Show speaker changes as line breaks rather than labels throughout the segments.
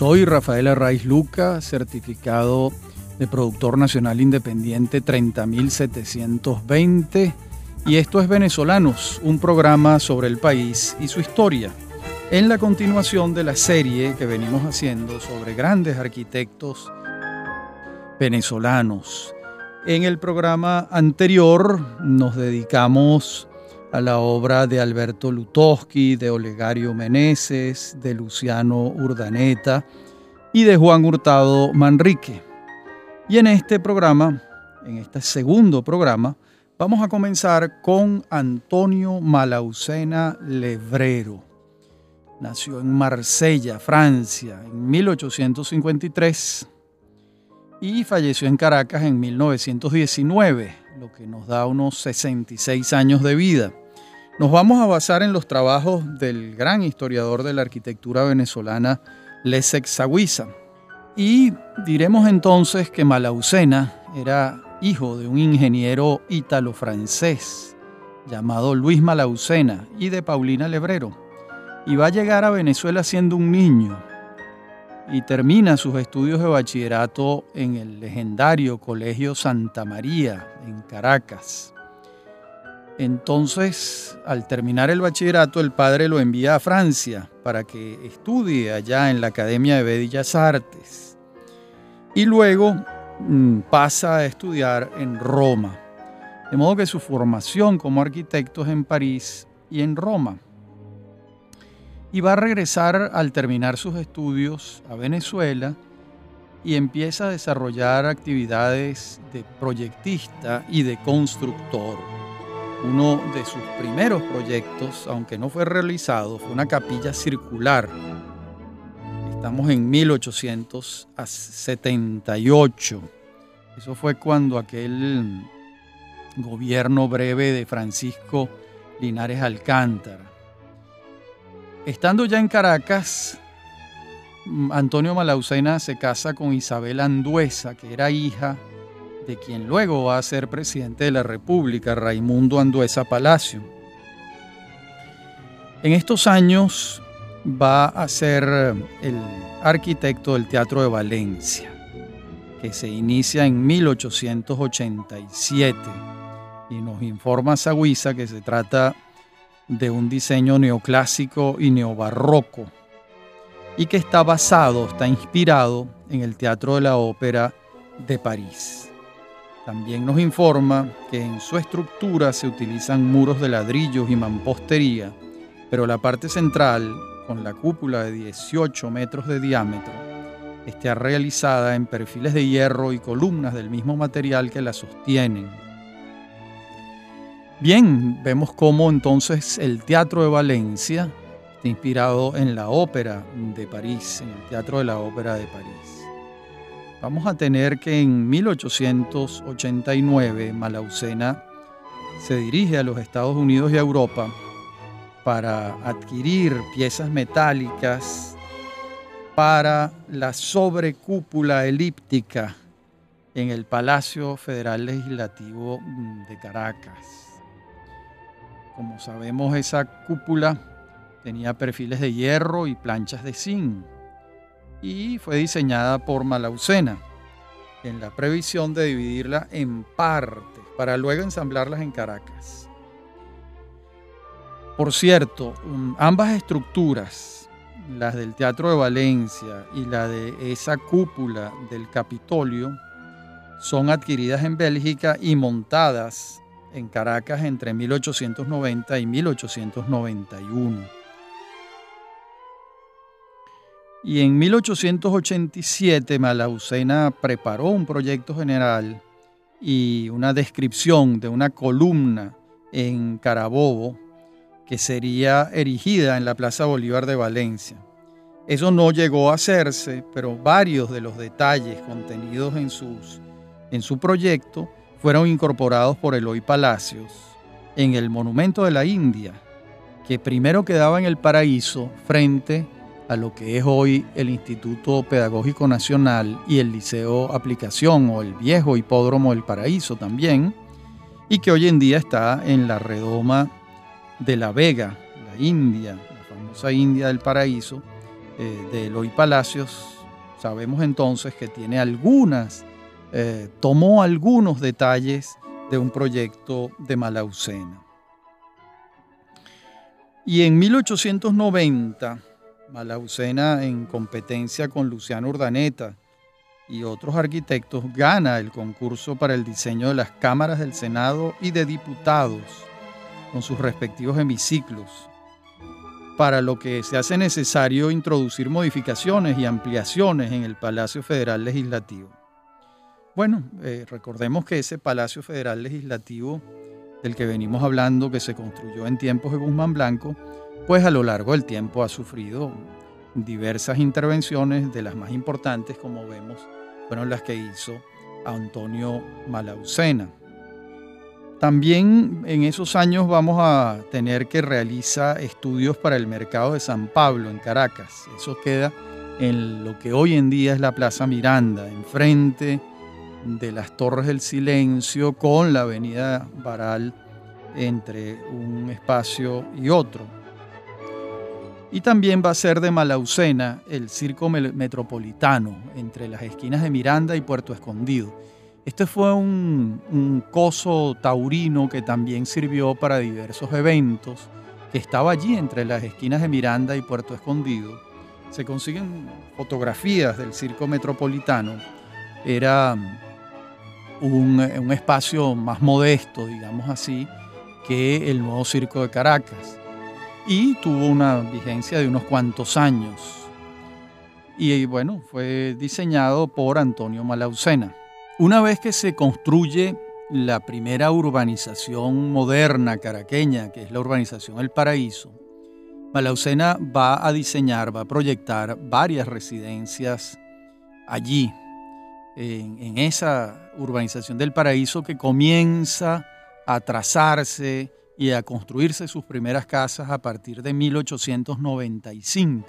Soy Rafael Arraiz Luca, certificado de productor nacional independiente 30720 y esto es Venezolanos, un programa sobre el país y su historia. En la continuación de la serie que venimos haciendo sobre grandes arquitectos venezolanos. En el programa anterior nos dedicamos a la obra de Alberto Lutowski, de Olegario Meneses, de Luciano Urdaneta y de Juan Hurtado Manrique. Y en este programa, en este segundo programa, vamos a comenzar con Antonio Malaucena Levrero. Nació en Marsella, Francia, en 1853 y falleció en Caracas en 1919, lo que nos da unos 66 años de vida. Nos vamos a basar en los trabajos del gran historiador de la arquitectura venezolana, Leszek Zawiza. Y diremos entonces que Malaucena era hijo de un ingeniero ítalo-francés llamado Luis Malaucena y de Paulina Lebrero. Y va a llegar a Venezuela siendo un niño y termina sus estudios de bachillerato en el legendario Colegio Santa María en Caracas. Entonces, al terminar el bachillerato, el padre lo envía a Francia para que estudie allá en la Academia de Bellas Artes. Y luego mm, pasa a estudiar en Roma. De modo que su formación como arquitecto es en París y en Roma. Y va a regresar al terminar sus estudios a Venezuela y empieza a desarrollar actividades de proyectista y de constructor. Uno de sus primeros proyectos, aunque no fue realizado, fue una capilla circular. Estamos en 1878. Eso fue cuando aquel gobierno breve de Francisco Linares Alcántara. Estando ya en Caracas, Antonio Malaucena se casa con Isabel Anduesa, que era hija de quien luego va a ser presidente de la República, Raimundo Anduesa Palacio. En estos años va a ser el arquitecto del Teatro de Valencia, que se inicia en 1887. Y nos informa Sagüiza que se trata de un diseño neoclásico y neobarroco, y que está basado, está inspirado en el Teatro de la Ópera de París. También nos informa que en su estructura se utilizan muros de ladrillos y mampostería, pero la parte central, con la cúpula de 18 metros de diámetro, está realizada en perfiles de hierro y columnas del mismo material que la sostienen. Bien, vemos cómo entonces el Teatro de Valencia está inspirado en la ópera de París, en el Teatro de la Ópera de París. Vamos a tener que en 1889 Malaucena se dirige a los Estados Unidos y a Europa para adquirir piezas metálicas para la sobrecúpula elíptica en el Palacio Federal Legislativo de Caracas. Como sabemos, esa cúpula tenía perfiles de hierro y planchas de zinc y fue diseñada por Malaucena en la previsión de dividirla en partes para luego ensamblarlas en Caracas. Por cierto, um, ambas estructuras, las del Teatro de Valencia y la de esa cúpula del Capitolio, son adquiridas en Bélgica y montadas en Caracas entre 1890 y 1891. Y en 1887 Malaucena preparó un proyecto general y una descripción de una columna en Carabobo que sería erigida en la Plaza Bolívar de Valencia. Eso no llegó a hacerse, pero varios de los detalles contenidos en, sus, en su proyecto fueron incorporados por Eloy Palacios en el Monumento de la India, que primero quedaba en el paraíso frente a lo que es hoy el Instituto Pedagógico Nacional y el Liceo Aplicación o el viejo Hipódromo del Paraíso también, y que hoy en día está en la redoma de La Vega, la India, la famosa India del Paraíso, eh, de Eloy Palacios, sabemos entonces que tiene algunas, eh, tomó algunos detalles de un proyecto de Malaucena. Y en 1890, Malaucena, en competencia con Luciano Urdaneta y otros arquitectos, gana el concurso para el diseño de las cámaras del Senado y de diputados, con sus respectivos hemiciclos, para lo que se hace necesario introducir modificaciones y ampliaciones en el Palacio Federal Legislativo. Bueno, eh, recordemos que ese Palacio Federal Legislativo del que venimos hablando, que se construyó en tiempos de Guzmán Blanco, pues a lo largo del tiempo ha sufrido diversas intervenciones, de las más importantes, como vemos, fueron las que hizo Antonio Malaucena. También en esos años vamos a tener que realizar estudios para el mercado de San Pablo en Caracas. Eso queda en lo que hoy en día es la Plaza Miranda, enfrente de las Torres del Silencio con la Avenida Baral entre un espacio y otro. Y también va a ser de Malaucena el circo metropolitano entre las esquinas de Miranda y Puerto Escondido este fue un, coso taurino que también sirvió para diversos eventos, que estaba allí entre las esquinas de Miranda y Puerto Escondido. Se consiguen fotografías del circo metropolitano. Era un, un espacio más modesto, digamos así, que el nuevo circo de Caracas. Y tuvo una vigencia de unos cuantos años. Y bueno, fue diseñado por Antonio Malaucena. Una vez que se construye la primera urbanización moderna caraqueña, que es la urbanización El Paraíso, Malaucena va a diseñar, va a proyectar varias residencias allí, en, esa urbanización del Paraíso que comienza a trazarse y a construirse sus primeras casas a partir de 1895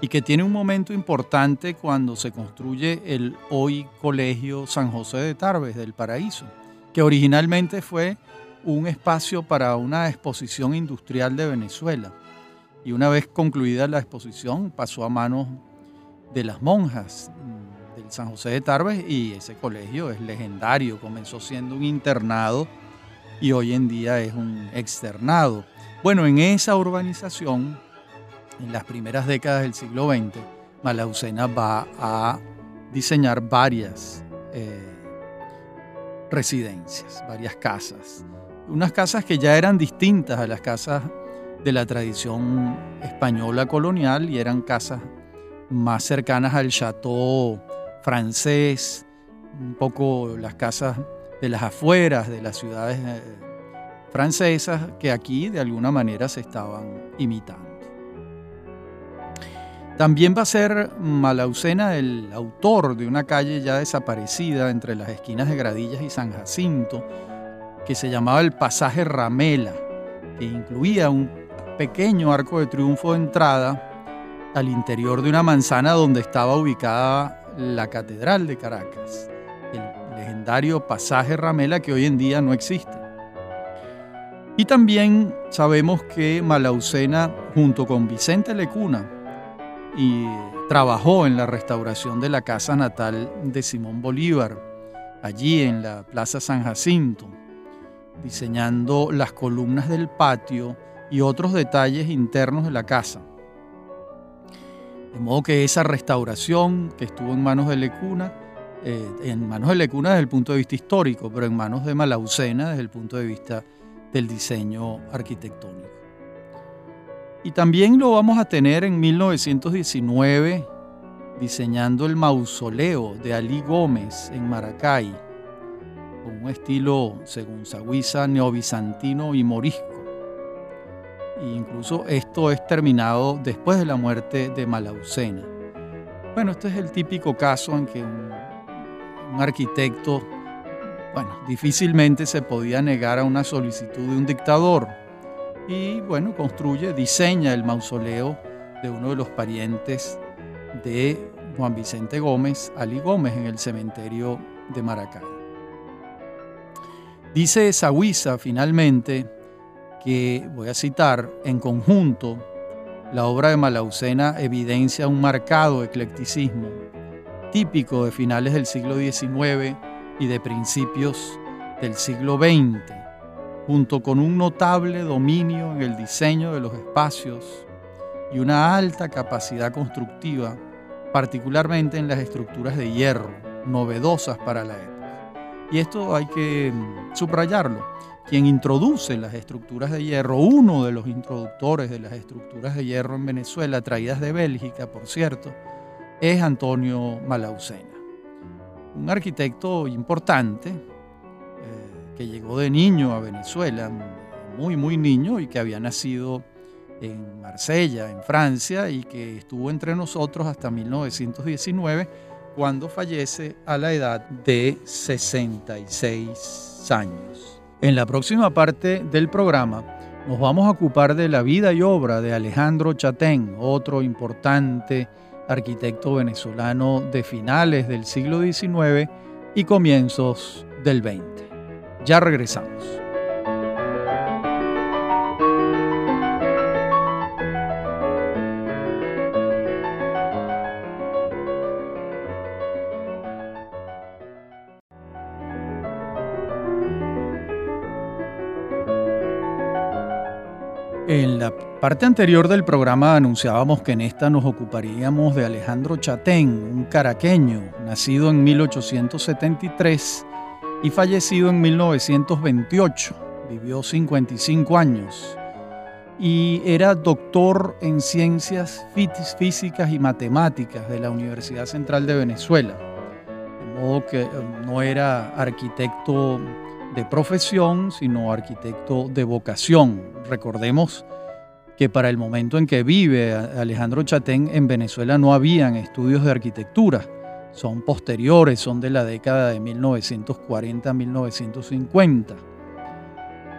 y que tiene un momento importante cuando se construye el hoy Colegio San José de Tarbes del Paraíso, que originalmente fue un espacio para una exposición industrial de Venezuela. Y una vez concluida la exposición pasó a manos de las monjas San José de Tarbes y ese colegio es legendario, comenzó siendo un internado y hoy en día es un externado. Bueno, en esa urbanización en las primeras décadas del siglo XX, Malaucena va a diseñar varias eh, residencias, varias casas. Unas casas que ya eran distintas a las casas de la tradición española colonial y eran casas más cercanas al chateau francés, un poco las casas de las afueras de las ciudades eh, francesas que aquí de alguna manera se estaban imitando. También va a ser Malaucena el autor de una calle ya desaparecida entre las esquinas de Gradillas y San Jacinto, que se llamaba el Pasaje Ramela, que incluía un pequeño arco de triunfo de entrada al interior de una manzana donde estaba ubicada la Catedral de Caracas, el legendario Pasaje Ramela que hoy en día no existe. Y también sabemos que Malaucena, junto con Vicente Lecuna, y trabajó en la restauración de la casa natal de Simón Bolívar, allí en la Plaza San Jacinto, diseñando las columnas del patio y otros detalles internos de la casa. De modo que esa restauración que estuvo en manos de Lecuna, eh, en manos de Lecuna desde el punto de vista histórico, pero en manos de Malaucena desde el punto de vista del diseño arquitectónico. Y también lo vamos a tener en 1919 diseñando el mausoleo de Ali Gómez en Maracay, con un estilo, según Saguiza, neobizantino y morisco. E incluso esto es terminado después de la muerte de Malaucena. Bueno, este es el típico caso en que un, arquitecto, bueno, difícilmente se podía negar a una solicitud de un dictador y bueno, construye, diseña el mausoleo de uno de los parientes de Juan Vicente Gómez, Ali Gómez, en el cementerio de Maracay. Dice Sahuiza finalmente que, voy a citar, en conjunto, la obra de Malaucena evidencia un marcado eclecticismo, típico de finales del siglo XIX y de principios del siglo XX, junto con un notable dominio en el diseño de los espacios y una alta capacidad constructiva, particularmente en las estructuras de hierro, novedosas para la época. Y esto hay que mm, subrayarlo. Quien introduce las estructuras de hierro, uno de los introductores de las estructuras de hierro en Venezuela, traídas de Bélgica, por cierto, es Antonio Malaucena, un arquitecto importante eh, que llegó de niño a Venezuela, muy, muy niño, y que había nacido en Marsella, en Francia, y que estuvo entre nosotros hasta 1919, cuando fallece a la edad de 66 años. En la próxima parte del programa nos vamos a ocupar de la vida y obra de Alejandro Chatén, otro importante arquitecto venezolano de finales del siglo XIX y comienzos del XX. Ya regresamos. Parte anterior del programa anunciábamos que en esta nos ocuparíamos de Alejandro Chatén, un caraqueño, nacido en 1873 y fallecido en 1928. Vivió 55 años y era doctor en ciencias físicas y matemáticas de la Universidad Central de Venezuela. De modo que eh, no era arquitecto de profesión, sino arquitecto de vocación. Recordemos que para el momento en que vive Alejandro Chatén en Venezuela no habían estudios de arquitectura, son posteriores, son de la década de 1940-1950.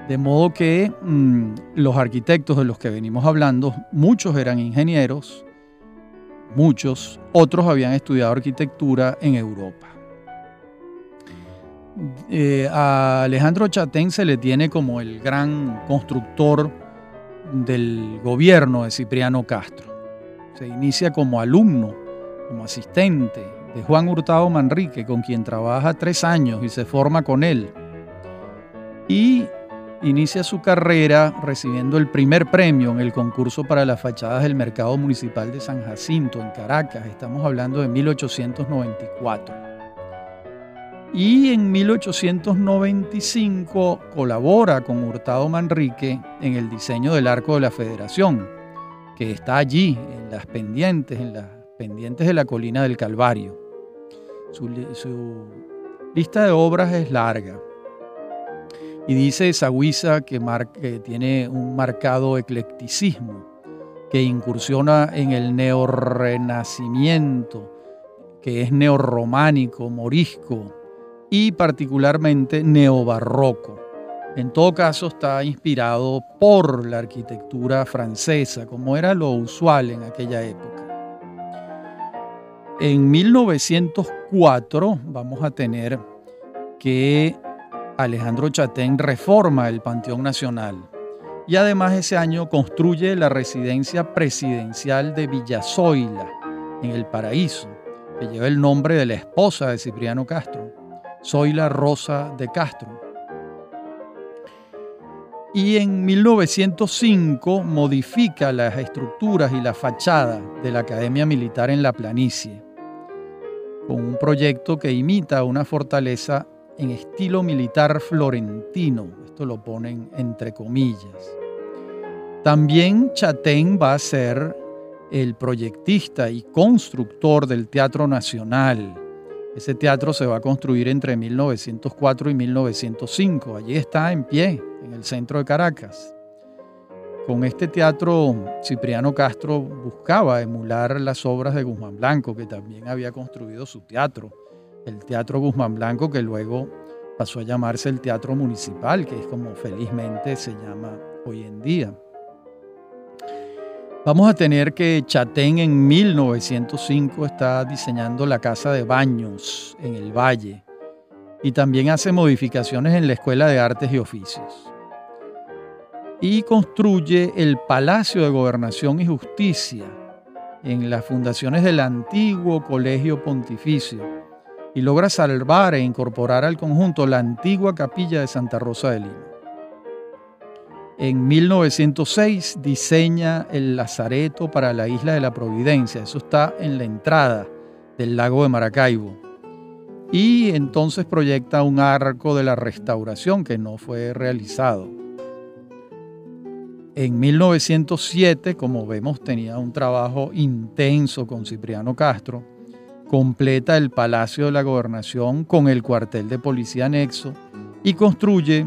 De modo que mm, los arquitectos de los que venimos hablando, muchos eran ingenieros, muchos, otros habían estudiado arquitectura en Europa. Eh, a Alejandro Chatén se le tiene como el gran constructor del gobierno de Cipriano Castro. Se inicia como alumno, como asistente de Juan Hurtado Manrique, con quien trabaja tres años y se forma con él. Y inicia su carrera recibiendo el primer premio en el concurso para las fachadas del Mercado Municipal de San Jacinto, en Caracas. Estamos hablando de 1894 y en 1895 colabora con Hurtado Manrique en el diseño del Arco de la Federación, que está allí, en las pendientes, en las pendientes de la colina del Calvario. Su, lista de obras es larga. Y dice Sagüiza que, que tiene un marcado eclecticismo, que incursiona en el neorrenacimiento, que es neorrománico, morisco, y particularmente neobarroco. En todo caso está inspirado por la arquitectura francesa, como era lo usual en aquella época. En 1904 vamos a tener que Alejandro Chatén reforma el Panteón Nacional y además ese año construye la residencia presidencial de Villazoila en el Paraíso, que lleva el nombre de la esposa de Cipriano Castro. Soy la Rosa de Castro. Y en 1905 modifica las estructuras y la fachada de la Academia Militar en la planicie, con un proyecto que imita una fortaleza en estilo militar florentino. Esto lo ponen entre comillas. También Chatén va a ser el proyectista y constructor del Teatro Nacional ese teatro se va a construir entre 1904 y 1905. Allí está en pie, en el centro de Caracas. Con este teatro, Cipriano Castro buscaba emular las obras de Guzmán Blanco, que también había construido su teatro. El Teatro Guzmán Blanco, que luego pasó a llamarse el Teatro Municipal, que es como felizmente se llama hoy en día. Vamos a tener que Chatén en 1905 está diseñando la casa de baños en el Valle y también hace modificaciones en la Escuela de Artes y Oficios. y construye el Palacio de Gobernación y Justicia en las fundaciones del antiguo Colegio Pontificio y logra salvar e incorporar al conjunto la antigua capilla de Santa Rosa de Lima. En 1906 diseña el Lazareto para la isla de la Providencia, eso está en la entrada del lago de Maracaibo. Y entonces proyecta un arco de la restauración que no fue realizado. En 1907, como vemos, tenía un trabajo intenso con Cipriano Castro. Completa el Palacio de la Gobernación con el cuartel de policía anexo y construye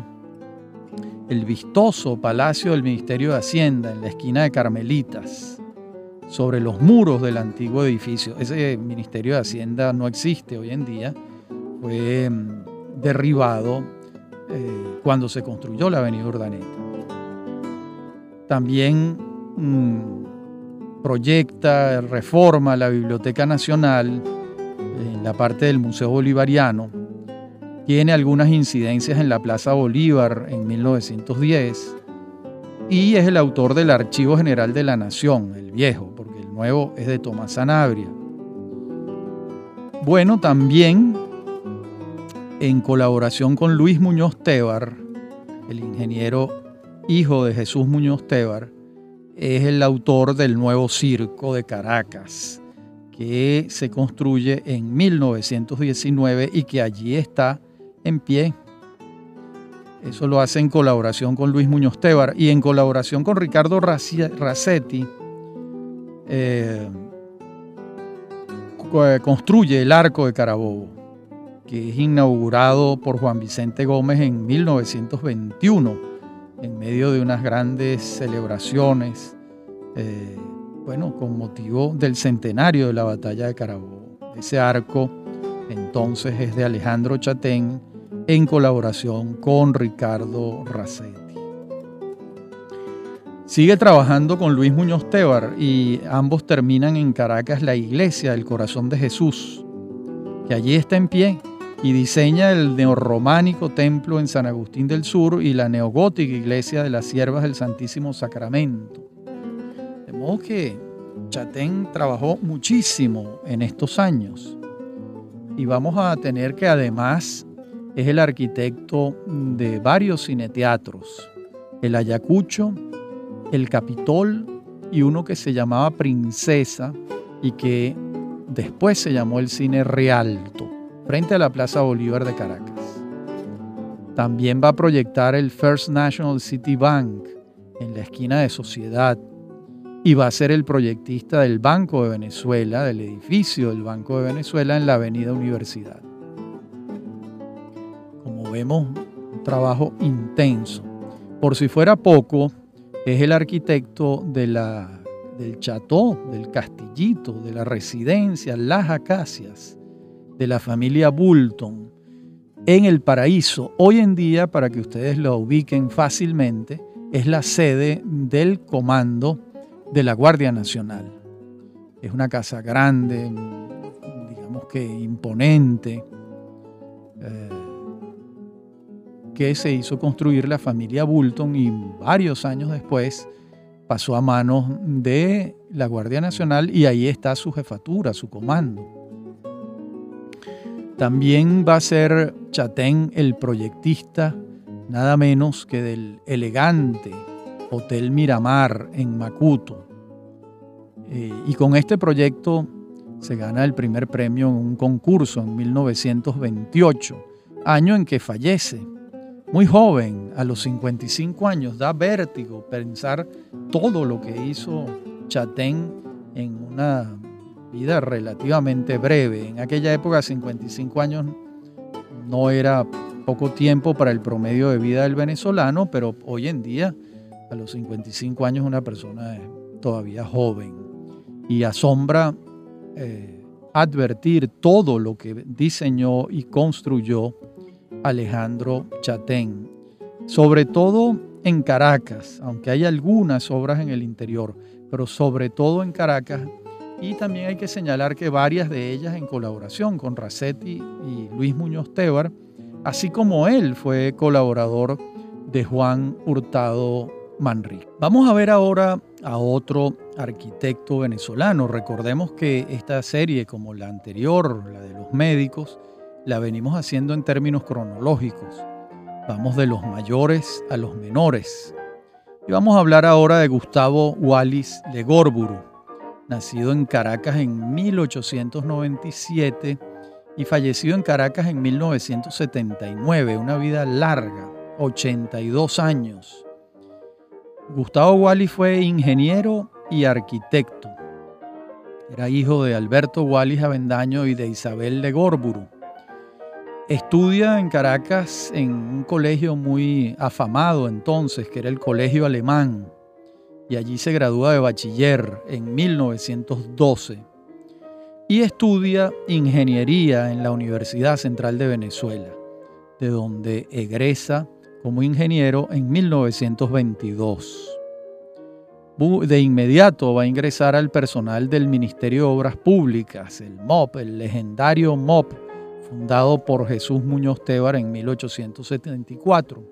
el vistoso Palacio del Ministerio de Hacienda en la esquina de Carmelitas, sobre los muros del antiguo edificio. Ese Ministerio de Hacienda no existe hoy en día, fue mm, derribado eh, cuando se construyó la Avenida Urdaneta. También mm, proyecta, reforma la Biblioteca Nacional en la parte del Museo Bolivariano. Tiene algunas incidencias en la Plaza Bolívar en 1910 y es el autor del Archivo General de la Nación, el viejo, porque el nuevo es de Tomás Sanabria. Bueno, también en colaboración con Luis Muñoz Tebar, el ingeniero hijo de Jesús Muñoz Tebar, es el autor del nuevo circo de Caracas, que se construye en 1919 y que allí está en pie. Eso lo hace en colaboración con Luis Muñoz Tebar y en colaboración con Ricardo Racetti. Eh, construye el Arco de Carabobo, que es inaugurado por Juan Vicente Gómez en 1921 en medio de unas grandes celebraciones, eh, bueno, con motivo del centenario de la batalla de Carabobo. Ese arco entonces es de Alejandro Chatén en colaboración con Ricardo Racetti. Sigue trabajando con Luis Muñoz Tebar y ambos terminan en Caracas la iglesia del corazón de Jesús, que allí está en pie y diseña el neorrománico templo en San Agustín del Sur y la neogótica iglesia de las Siervas del Santísimo Sacramento. De modo que Chatén trabajó muchísimo en estos años y vamos a tener que además es el arquitecto de varios cineteatros, el Ayacucho, el Capitol y uno que se llamaba Princesa y que después se llamó el Cine Rialto frente a la Plaza Bolívar de Caracas. También va a proyectar el First National City Bank en la esquina de Sociedad y va a ser el proyectista del Banco de Venezuela, del edificio del Banco de Venezuela en la Avenida Universidad. Un trabajo intenso. Por si fuera poco, es el arquitecto de la, del chateau, del castillito, de la residencia Las Acacias, de la familia Bulton en el paraíso. Hoy en día, para que ustedes lo ubiquen fácilmente, es la sede del comando de la Guardia Nacional. Es una casa grande, digamos que imponente, eh, que se hizo construir la familia Bulton y varios años después pasó a manos de la Guardia Nacional y ahí está su jefatura, su comando. También va a ser Chatén el proyectista, nada menos que del elegante Hotel Miramar en Macuto. Eh, y con este proyecto se gana el primer premio en un concurso en 1928, año en que fallece. Muy joven, a los 55 años, da vértigo pensar todo lo que hizo Chatén en una vida relativamente breve. En aquella época, 55 años no era poco tiempo para el promedio de vida del venezolano, pero hoy en día, a los 55 años, una persona es todavía joven. Y asombra eh, advertir todo lo que diseñó y construyó Alejandro Chatén, sobre todo en Caracas, aunque hay algunas obras en el interior, pero sobre todo en Caracas y también hay que señalar que varias de ellas en colaboración con Racetti y Luis Muñoz Tebar, así como él fue colaborador de Juan Hurtado Manrique. Vamos a ver ahora a otro arquitecto venezolano. Recordemos que esta serie, como la anterior, la de los médicos, la venimos haciendo en términos cronológicos. Vamos de los mayores a los menores. Y vamos a hablar ahora de Gustavo Wallis Legorburu, nacido en Caracas en 1897 y fallecido en Caracas en 1979, una vida larga, 82 años. Gustavo Wallis fue ingeniero y arquitecto. Era hijo de Alberto Wallis Avendaño y de Isabel de Górburu. Estudia en Caracas en un colegio muy afamado entonces, que era el Colegio Alemán, y allí se gradúa de bachiller en 1912. Y estudia ingeniería en la Universidad Central de Venezuela, de donde egresa como ingeniero en 1922. De inmediato va a ingresar al personal del Ministerio de Obras Públicas, el MOP, el legendario MOP, fundado por Jesús Muñoz Tebar en 1874.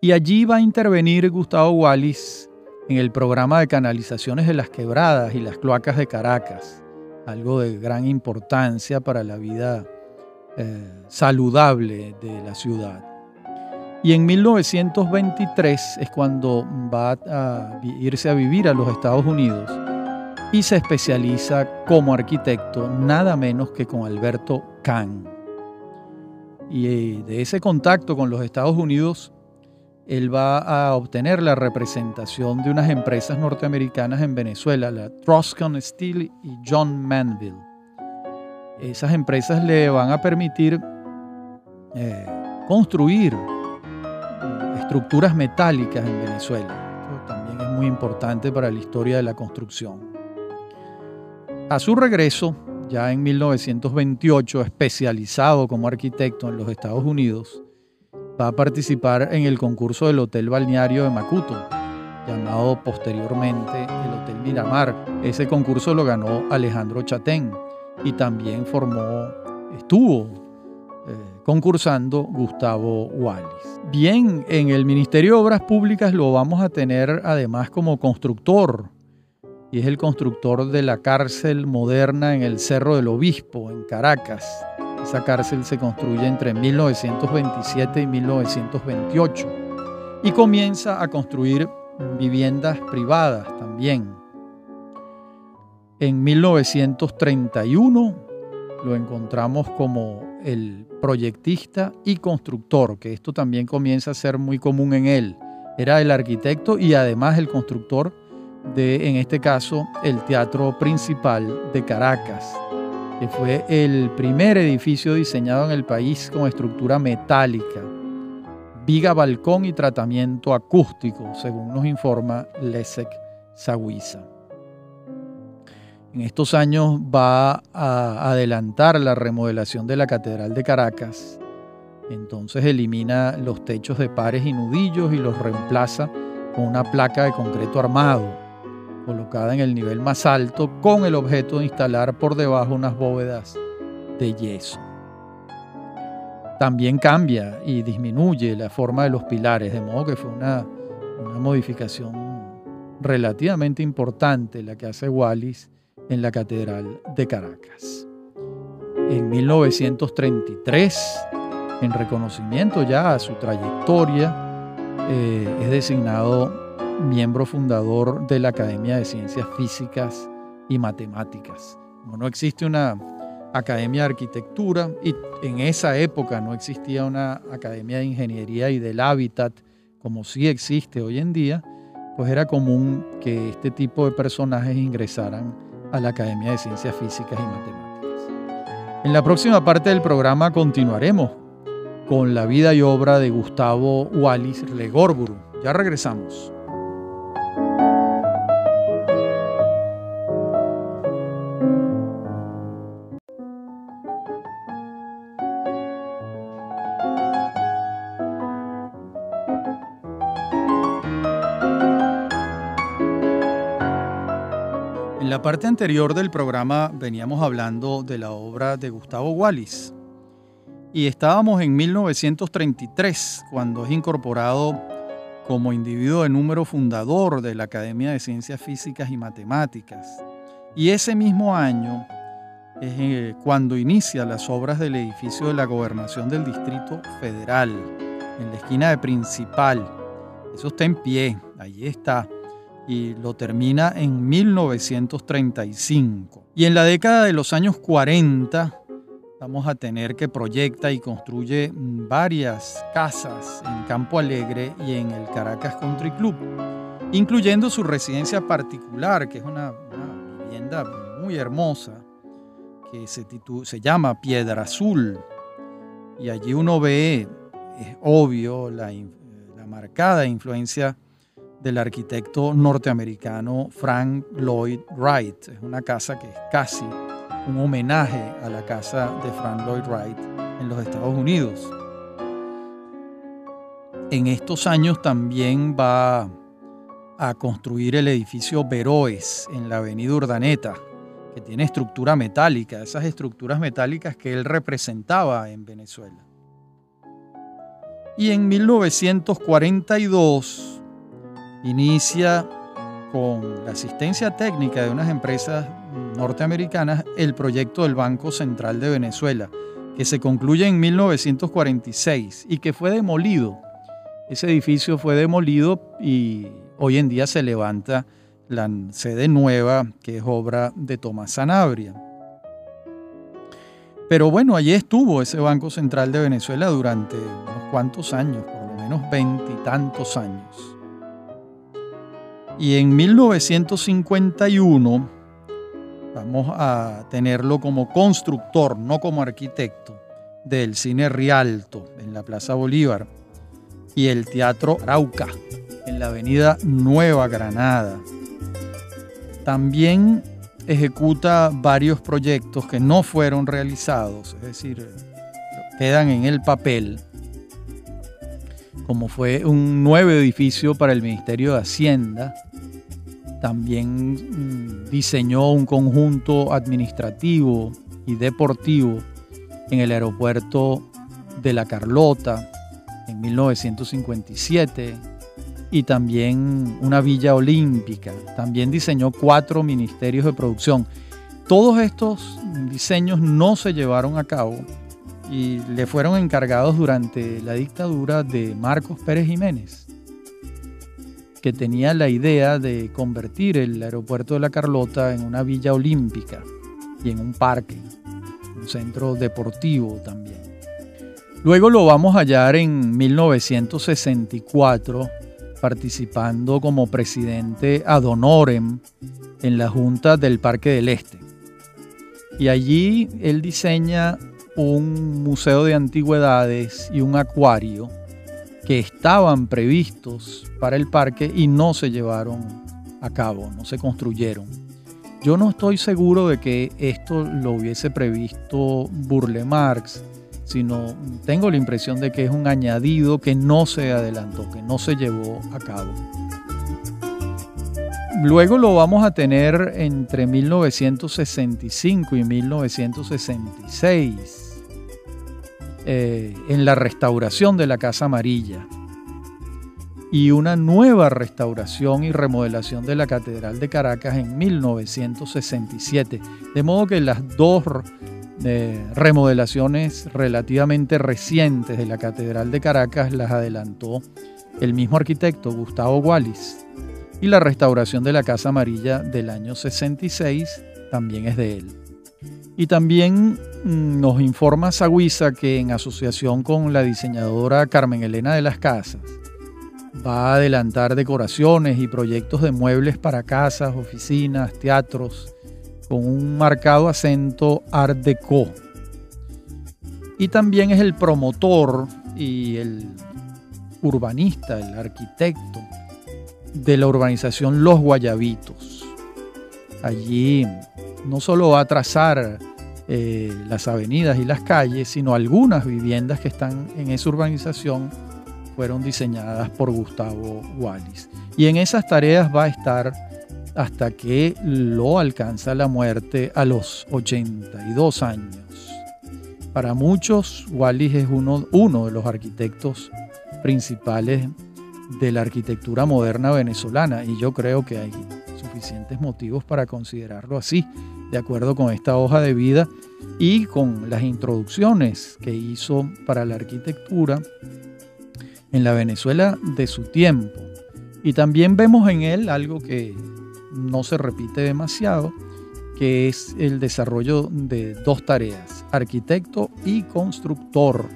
Y allí va a intervenir Gustavo Wallis en el programa de canalizaciones de las quebradas y las cloacas de Caracas, algo de gran importancia para la vida eh, saludable de la ciudad. Y en 1923 es cuando va a irse a vivir a los Estados Unidos y se especializa como arquitecto nada menos que con Alberto Kahn. Y eh, de ese contacto con los Estados Unidos, él va a obtener la representación de unas empresas norteamericanas en Venezuela, la Troscon Steel y John Manville. Esas empresas le van a permitir eh, construir estructuras metálicas en Venezuela. Esto también es muy importante para la historia de la construcción. A su regreso, ya en 1928, especializado como arquitecto en los Estados Unidos, va a participar en el concurso del Hotel Balneario de Macuto, llamado posteriormente el Hotel Miramar. Ese concurso lo ganó Alejandro Chatén y también formó, estuvo eh, concursando Gustavo Wallis. Bien, en el Ministerio de Obras Públicas lo vamos a tener además como constructor, y es el constructor de la cárcel moderna en el Cerro del Obispo, en Caracas. Esa cárcel se construye entre 1927 y 1928 y comienza a construir viviendas privadas también. En 1931 lo encontramos como el proyectista y constructor, que esto también comienza a ser muy común en él. Era el arquitecto y además el constructor de, en este caso, el Teatro Principal de Caracas, que fue el primer edificio diseñado en el país con estructura metálica, viga, balcón y tratamiento acústico, según nos informa Lesek Saguiza. En estos años va a adelantar la remodelación de la Catedral de Caracas. Entonces elimina los techos de pares y nudillos y los reemplaza con una placa de concreto armado, colocada en el nivel más alto con el objeto de instalar por debajo unas bóvedas de yeso. También cambia y disminuye la forma de los pilares, de modo que fue una, modificación relativamente importante la que hace Wallis en la Catedral de Caracas. En 1933, en reconocimiento ya a su trayectoria, eh, es designado miembro fundador de la Academia de Ciencias Físicas y Matemáticas. no existe una academia de arquitectura y en esa época no existía una academia de ingeniería y del hábitat como sí existe hoy en día, pues era común que este tipo de personajes ingresaran a la Academia de Ciencias Físicas y Matemáticas. En la próxima parte del programa continuaremos con la vida y obra de Gustavo Wallis Legorburu. Ya regresamos. Parte anterior del programa veníamos hablando de la obra de Gustavo Wallis y estábamos en 1933 cuando es incorporado como individuo de número fundador de la Academia de Ciencias Físicas y Matemáticas. Y ese mismo año es eh, cuando inicia las obras del edificio de la gobernación del Distrito Federal, en la esquina de Principal. Eso está en pie, allí está, y lo termina en 1935. Y en la década de los años 40 vamos a tener que proyecta y construye varias casas en Campo Alegre y en el Caracas Country Club, incluyendo su residencia particular, que es una, vivienda muy hermosa, que se, se llama Piedra Azul. Y allí uno ve, es obvio, la, la marcada influencia del arquitecto norteamericano Frank Lloyd Wright. Es una casa que es casi un homenaje a la casa de Frank Lloyd Wright en los Estados Unidos. En estos años también va a construir el edificio Veroes en la avenida Urdaneta, que tiene estructura metálica, esas estructuras metálicas que él representaba en Venezuela. Y en 1942 inicia con la asistencia técnica de unas empresas norteamericanas el proyecto del Banco Central de Venezuela, que se concluye en 1946 y que fue demolido. Ese edificio fue demolido y hoy en día se levanta la sede nueva, que es obra de Tomás Sanabria. Pero bueno, allí estuvo ese Banco Central de Venezuela durante unos cuantos años, por lo menos veintitantos años. Y en 1951 vamos a tenerlo como constructor, no como arquitecto, del Cine Rialto en la Plaza Bolívar y el Teatro Arauca en la Avenida Nueva Granada. También ejecuta varios proyectos que no fueron realizados, es decir, quedan en el papel, como fue un nuevo edificio para el Ministerio de Hacienda, también mm, diseñó un conjunto administrativo y deportivo en el aeropuerto de La Carlota en 1957 y también una villa olímpica. También diseñó cuatro ministerios de producción. Todos estos diseños no se llevaron a cabo y le fueron encargados durante la dictadura de Marcos Pérez Jiménez que tenía la idea de convertir el aeropuerto de la Carlota en una villa olímpica y en un parque, un centro deportivo también. Luego lo vamos a hallar en 1964 participando como presidente ad honorem en la Junta del Parque del Este. Y allí él diseña un museo de antigüedades y un acuario que estaban previstos para el parque y no se llevaron a cabo, no se construyeron. Yo no estoy seguro de que esto lo hubiese previsto Burle Marx, sino tengo la impresión de que es un añadido que no se adelantó, que no se llevó a cabo. Luego lo vamos a tener entre 1965 y 1966 eh, en la restauración de la Casa Amarilla y una nueva restauración y remodelación de la Catedral de Caracas en 1967. De modo que las dos eh, remodelaciones relativamente recientes de la Catedral de Caracas las adelantó el mismo arquitecto Gustavo Wallis. Y la restauración de la Casa Amarilla del año 66 también es de él. Y también nos informa Sagüiza que en asociación con la diseñadora Carmen Elena de las Casas, va a adelantar decoraciones y proyectos de muebles para casas, oficinas, teatros, con un marcado acento art deco. Y también es el promotor y el urbanista, el arquitecto de la urbanización Los Guayabitos. Allí no solo va a trazar eh, las avenidas y las calles, sino algunas viviendas que están en esa urbanización fueron diseñadas por Gustavo Wallis. Y en esas tareas va a estar hasta que lo alcanza la muerte a los 82 años. Para muchos, Wallis es uno, uno de los arquitectos principales de la arquitectura moderna venezolana y yo creo que hay suficientes motivos para considerarlo así, de acuerdo con esta hoja de vida y con las introducciones que hizo para la arquitectura en la Venezuela de su tiempo. Y también vemos en él algo que no se repite demasiado, que es el desarrollo de dos tareas, arquitecto y constructor,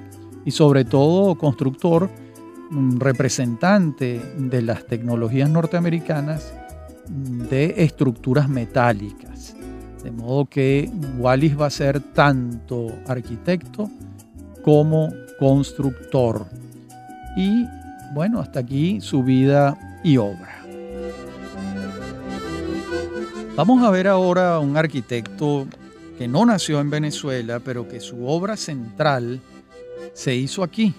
y sobre todo constructor representante de las tecnologías norteamericanas de estructuras metálicas. De modo que Wallis va a ser tanto arquitecto como constructor. Y bueno, hasta aquí su vida y obra. Vamos a ver ahora a un arquitecto que no nació en Venezuela, pero que su obra central se hizo aquí.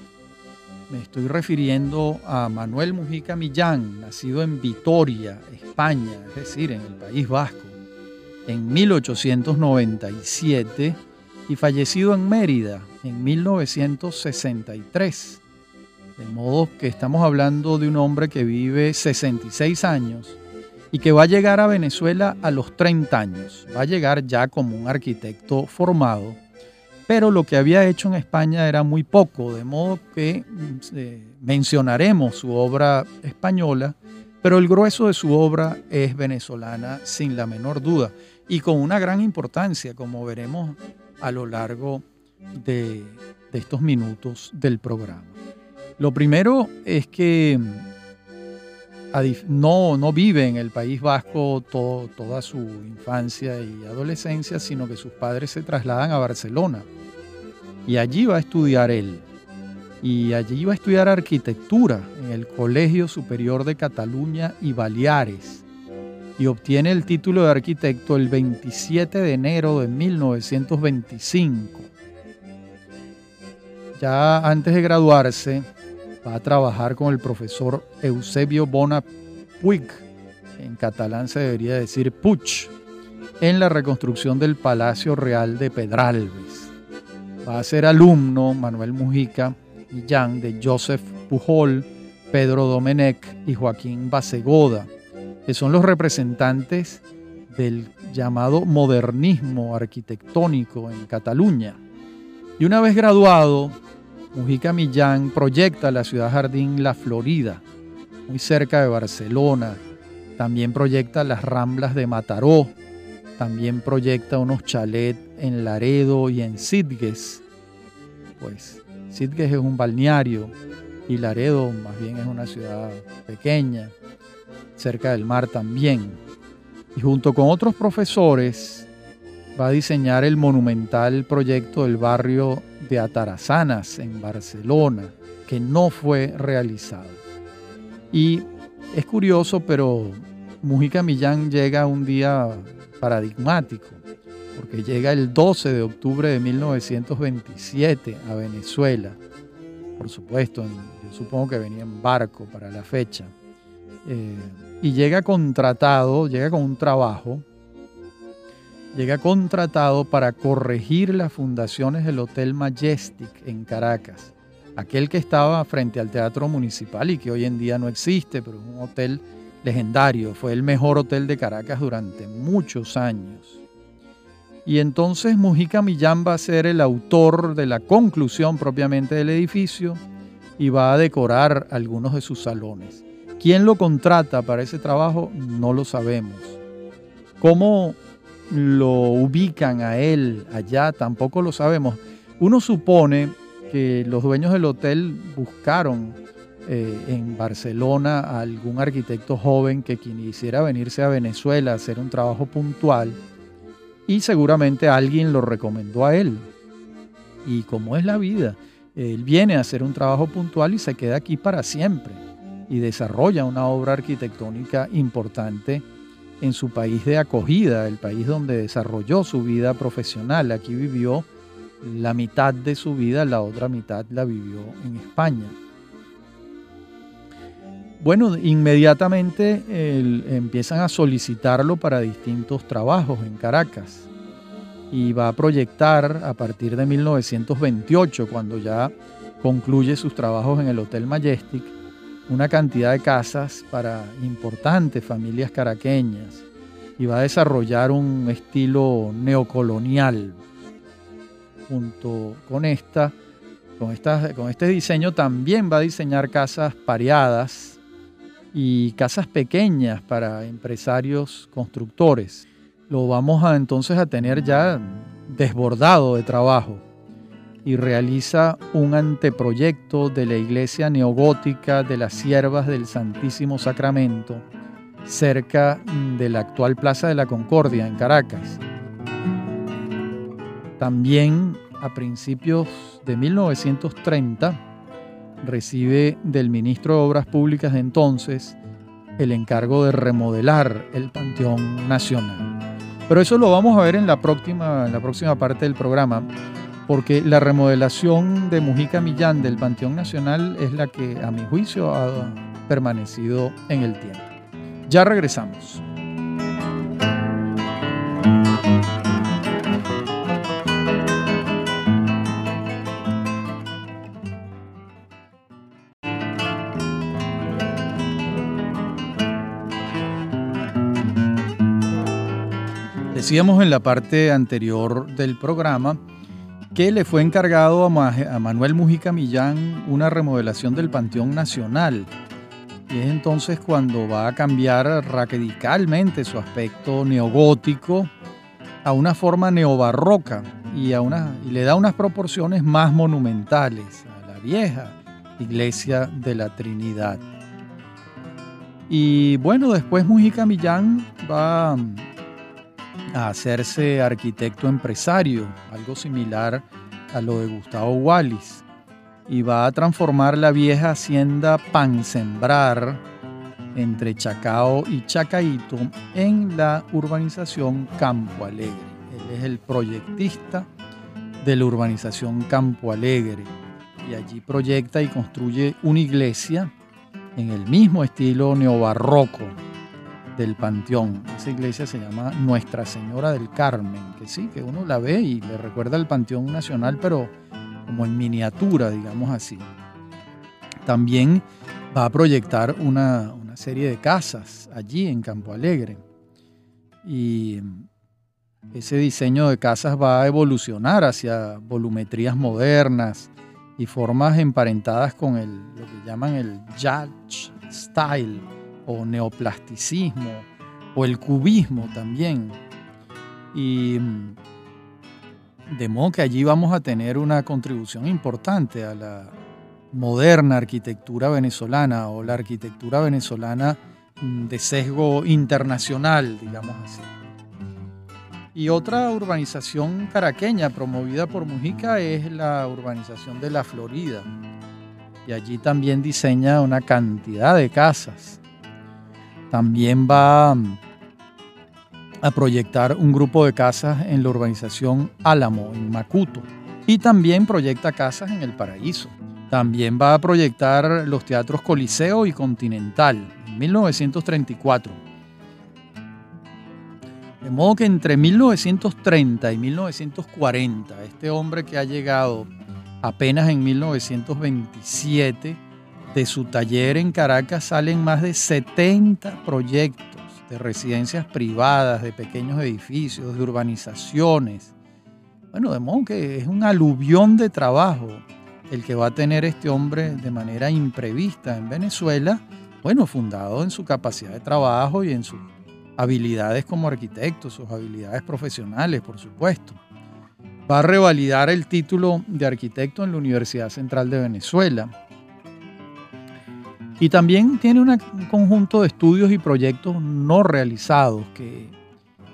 Me estoy refiriendo a Manuel Mujica Millán, nacido en Vitoria, España, es decir, en el País Vasco, en 1897 y fallecido en Mérida en 1963. De modo que estamos hablando de un hombre que vive 66 años y que va a llegar a Venezuela a los 30 años. Va a llegar ya como un arquitecto formado, pero lo que había hecho en España era muy poco, de modo que eh, mencionaremos su obra española, pero el grueso de su obra es venezolana sin la menor duda y con una gran importancia, como veremos a lo largo de estos minutos del programa. Lo primero es que no, no vive en el País Vasco toda su infancia y adolescencia, sino que sus padres se trasladan a Barcelona. Y allí va a estudiar él. Y allí va a estudiar arquitectura en el Colegio Superior de Cataluña y Baleares. Y obtiene el título de arquitecto el 27 de enero de 1925. Ya antes de graduarse, va a trabajar con el profesor Eusebio Bona Puig, en catalán se debería decir Puig, en la reconstrucción del Palacio Real de Pedralbes. Va a ser alumno Manuel Mujica y de Joseph Pujol, Pedro Domenech y Joaquín Basegoda, que son los representantes del llamado modernismo arquitectónico en Cataluña. Y una vez graduado, Mujica Millán proyecta la ciudad jardín La Florida, muy cerca de Barcelona. También proyecta las ramblas de Mataró. También proyecta unos chalets en Laredo y en Sitges. Pues Sitges es un balneario y Laredo más bien es una ciudad pequeña, cerca del mar también. Y junto con otros profesores va a diseñar el monumental proyecto del barrio de Atarazanas en Barcelona, que no fue realizado. Y es curioso, pero Mujica Millán llega un día paradigmático, porque llega el 12 de octubre de 1927 a Venezuela. Por supuesto, yo supongo que venía en barco para la fecha. Eh, y llega contratado, llega con un trabajo llega contratado para corregir las fundaciones del Hotel Majestic en Caracas, aquel que estaba frente al Teatro Municipal y que hoy en día no existe, pero es un hotel legendario, fue el mejor hotel de Caracas durante muchos años. Y entonces Mujica Millán va a ser el autor de la conclusión propiamente del edificio y va a decorar algunos de sus salones. ¿Quién lo contrata para ese trabajo? No lo sabemos. ¿Cómo lo ubican a él allá, tampoco lo sabemos. Uno supone que los dueños del hotel buscaron eh, en Barcelona a algún arquitecto joven que quisiera venirse a Venezuela a hacer un trabajo puntual y seguramente alguien lo recomendó a él. Y como es la vida, él viene a hacer un trabajo puntual y se queda aquí para siempre y desarrolla una obra arquitectónica importante en su país de acogida, el país donde desarrolló su vida profesional. Aquí vivió la mitad de su vida, la otra mitad la vivió en España. Bueno, inmediatamente empiezan a solicitarlo para distintos trabajos en Caracas y va a proyectar a partir de 1928, cuando ya concluye sus trabajos en el Hotel Majestic, una cantidad de casas para importantes familias caraqueñas y va a desarrollar un estilo neocolonial. Junto con esta, con, esta, con este diseño también va a diseñar casas pareadas y casas pequeñas para empresarios constructores. Lo vamos a entonces a tener ya desbordado de trabajo y realiza un anteproyecto de la iglesia neogótica de las Siervas del Santísimo Sacramento cerca de la actual Plaza de la Concordia en Caracas. También a principios de 1930 recibe del ministro de Obras Públicas de entonces el encargo de remodelar el Panteón Nacional. Pero eso lo vamos a ver en la próxima, en la próxima parte del programa porque la remodelación de Mujica Millán del Panteón Nacional es la que a mi juicio ha permanecido en el tiempo. Ya regresamos. Decíamos en la parte anterior del programa que le fue encargado a, Manuel Mujica Millán una remodelación del Panteón Nacional. Y es entonces cuando va a cambiar radicalmente su aspecto neogótico a una forma neobarroca y, a una, y le da unas proporciones más monumentales a la vieja iglesia de la Trinidad. Y bueno, después Mujica Millán va a hacerse arquitecto empresario, algo similar a lo de Gustavo Wallis, y va a transformar la vieja hacienda Pansembrar entre Chacao y Chacaito en la urbanización Campo Alegre. Él es el proyectista de la urbanización Campo Alegre. Y allí proyecta y construye una iglesia en el mismo estilo neobarroco del Panteón. Esa iglesia se llama Nuestra Señora del Carmen, que sí, que uno la ve y le recuerda al Panteón Nacional, pero como en miniatura, digamos así. También va a proyectar una, una serie de casas allí en Campo Alegre. Y ese diseño de casas va a evolucionar hacia volumetrías modernas y formas emparentadas con lo que llaman el Judge Style o neoplasticismo o el cubismo también. Y mm, de modo que allí vamos a tener una contribución importante a la moderna arquitectura venezolana o la arquitectura venezolana mm, de sesgo internacional, digamos así. Y otra urbanización caraqueña promovida por Mujica es la urbanización de la Florida. Y allí también diseña una cantidad de casas también va a proyectar un grupo de casas en la urbanización Álamo, en Macuto. Y también proyecta casas en el Paraíso. También va a proyectar los teatros Coliseo y Continental en 1934. De modo que entre 1930 y 1940, este hombre que ha llegado apenas en 1927, de su taller en Caracas salen más de 70 proyectos de residencias privadas, de pequeños edificios, de urbanizaciones. Bueno, de modo que es un aluvión de trabajo el que va a tener este hombre de manera imprevista en Venezuela, bueno, fundado en su capacidad de trabajo y en sus habilidades como arquitecto, sus habilidades profesionales, por supuesto. Va a revalidar el título de arquitecto en la Universidad Central de Venezuela y también tiene un conjunto de estudios y proyectos no realizados que,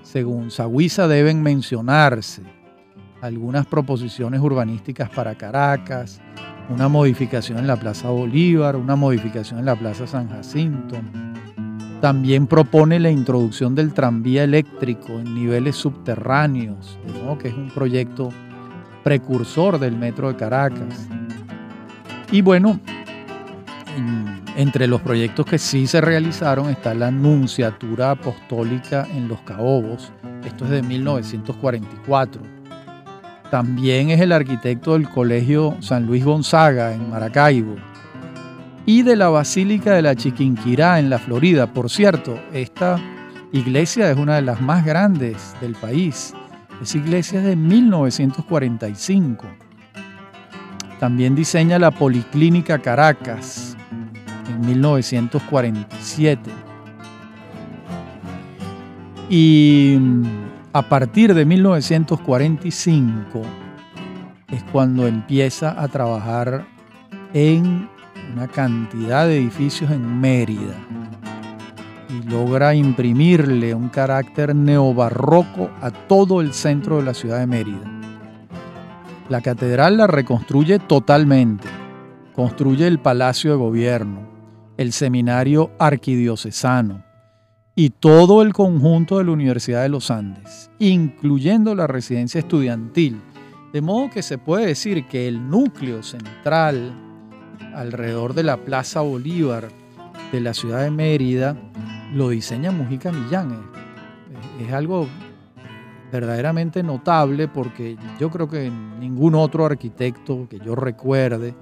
según Saguiza, deben mencionarse. Algunas proposiciones urbanísticas para Caracas, una modificación en la Plaza Bolívar, una modificación en la Plaza San Jacinto. También propone la introducción del tranvía eléctrico en niveles subterráneos, que es un proyecto precursor del metro de Caracas. Y bueno, entre los proyectos que sí se realizaron está la Nunciatura Apostólica en Los Caobos, esto es de 1944. También es el arquitecto del Colegio San Luis Gonzaga en Maracaibo. y de la Basílica de la Chiquinquirá en la Florida. Por cierto, esta iglesia es una de las más grandes del país. Es iglesia de 1945. También diseña la Policlínica Caracas en 1947. Y a partir de 1945 es cuando empieza a trabajar en una cantidad de edificios en Mérida y logra imprimirle un carácter neobarroco a todo el centro de la ciudad de Mérida. La catedral la reconstruye totalmente. Construye el palacio de gobierno, el seminario arquidiocesano y todo el conjunto de la Universidad de los Andes, incluyendo la residencia estudiantil. De modo que se puede decir que el núcleo central alrededor de la Plaza Bolívar de la ciudad de Mérida lo diseña Mujica Millán. Es, algo verdaderamente notable porque yo creo que ningún otro arquitecto que yo recuerde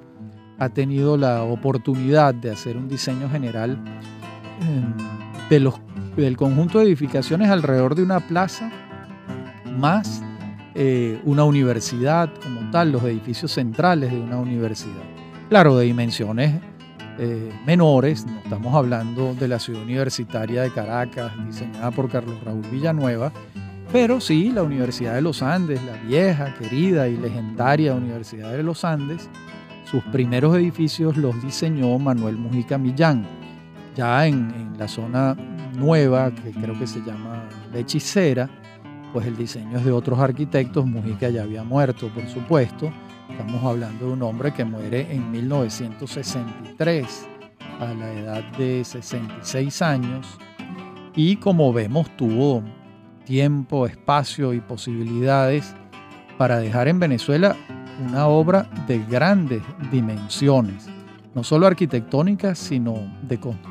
ha tenido la oportunidad de hacer un diseño general em, de los, del conjunto de edificaciones alrededor de una plaza más eh, una universidad como tal, los edificios centrales de una universidad. Claro, de dimensiones eh, menores, no estamos hablando de la ciudad universitaria de Caracas, diseñada por Carlos Raúl Villanueva, pero sí la Universidad de los Andes, la vieja, querida y legendaria Universidad de los Andes, sus primeros edificios los diseñó Manuel Mujica Millán, ya en, la zona nueva, que creo que se llama La Hechicera, pues el diseño es de otros arquitectos, Mujica ya había muerto, por supuesto, Estamos hablando de un hombre que muere en 1963 a la edad de 66 años y como vemos tuvo tiempo, espacio y posibilidades para dejar en Venezuela una obra de grandes dimensiones, no solo arquitectónicas, sino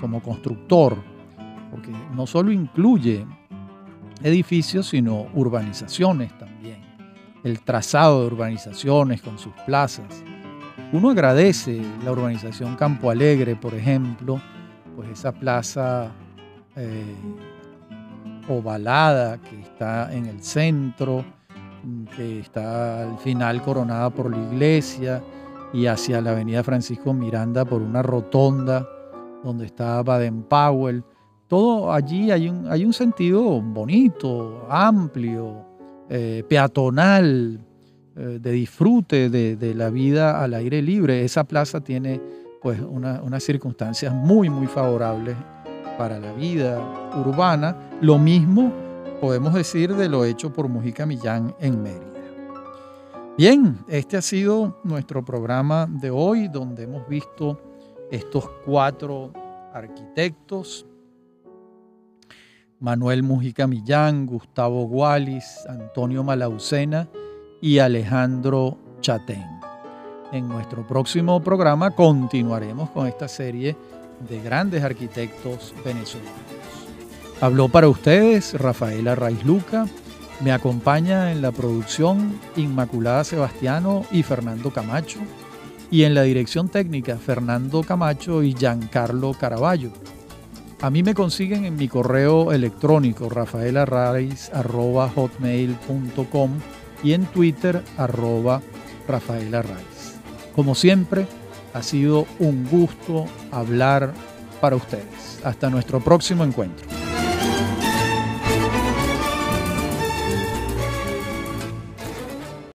como constructor, porque no solo incluye edificios, sino urbanizaciones también el trazado de urbanizaciones con sus plazas. Uno agradece la urbanización Campo Alegre, por ejemplo, pues esa plaza eh, ovalada que está en el centro, que está al final coronada por la iglesia y hacia la avenida Francisco Miranda por una rotonda donde está Baden Powell. Todo allí hay un, hay un sentido bonito, amplio, eh, peatonal, eh, de disfrute de, la vida al aire libre. Esa plaza tiene pues unas circunstancias muy, muy favorables para la vida urbana. Lo mismo podemos decir de lo hecho por Mujica Millán en Mérida. Bien, este ha sido nuestro programa de hoy donde hemos visto estos cuatro arquitectos Manuel Mujica Millán, Gustavo Wallis, Antonio Malaucena y Alejandro Chatén. En nuestro próximo programa continuaremos con esta serie de grandes arquitectos venezolanos. Habló para ustedes Rafaela Raiz Luca, me acompaña en la producción Inmaculada Sebastiano y Fernando Camacho, y en la dirección técnica Fernando Camacho y Giancarlo Caraballo. A mí me consiguen en mi correo electrónico rafaelarraiz.com y en Twitter arroba Como siempre, ha sido un gusto hablar para ustedes. Hasta nuestro próximo encuentro.